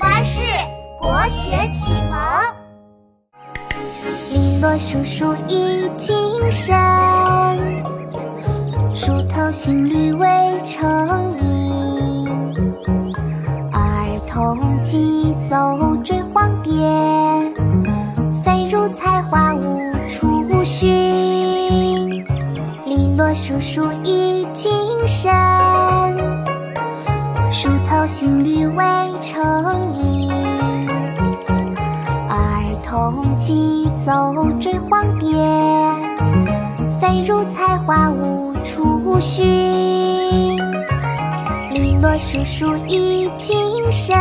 巴士国学启蒙。篱落疏疏一径深，梳头新绿未成阴。儿童急走追黄蝶，飞入菜花无处寻。篱落疏疏一径深。梳头新绿未成阴，儿童急走追黄蝶，飞入菜花无处寻。篱落疏疏一径深，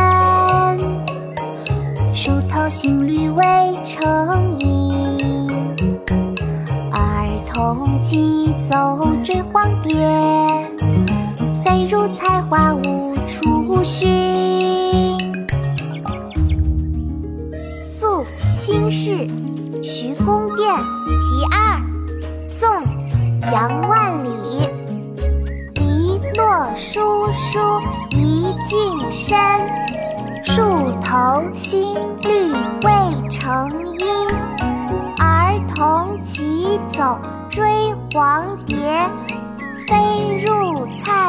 梳头新绿未成阴，儿童急走追黄蝶，飞入菜花无新市徐公店其二，宋·杨万里。篱落疏疏一径深，树头新绿未成阴。儿童急走追黄蝶，飞入菜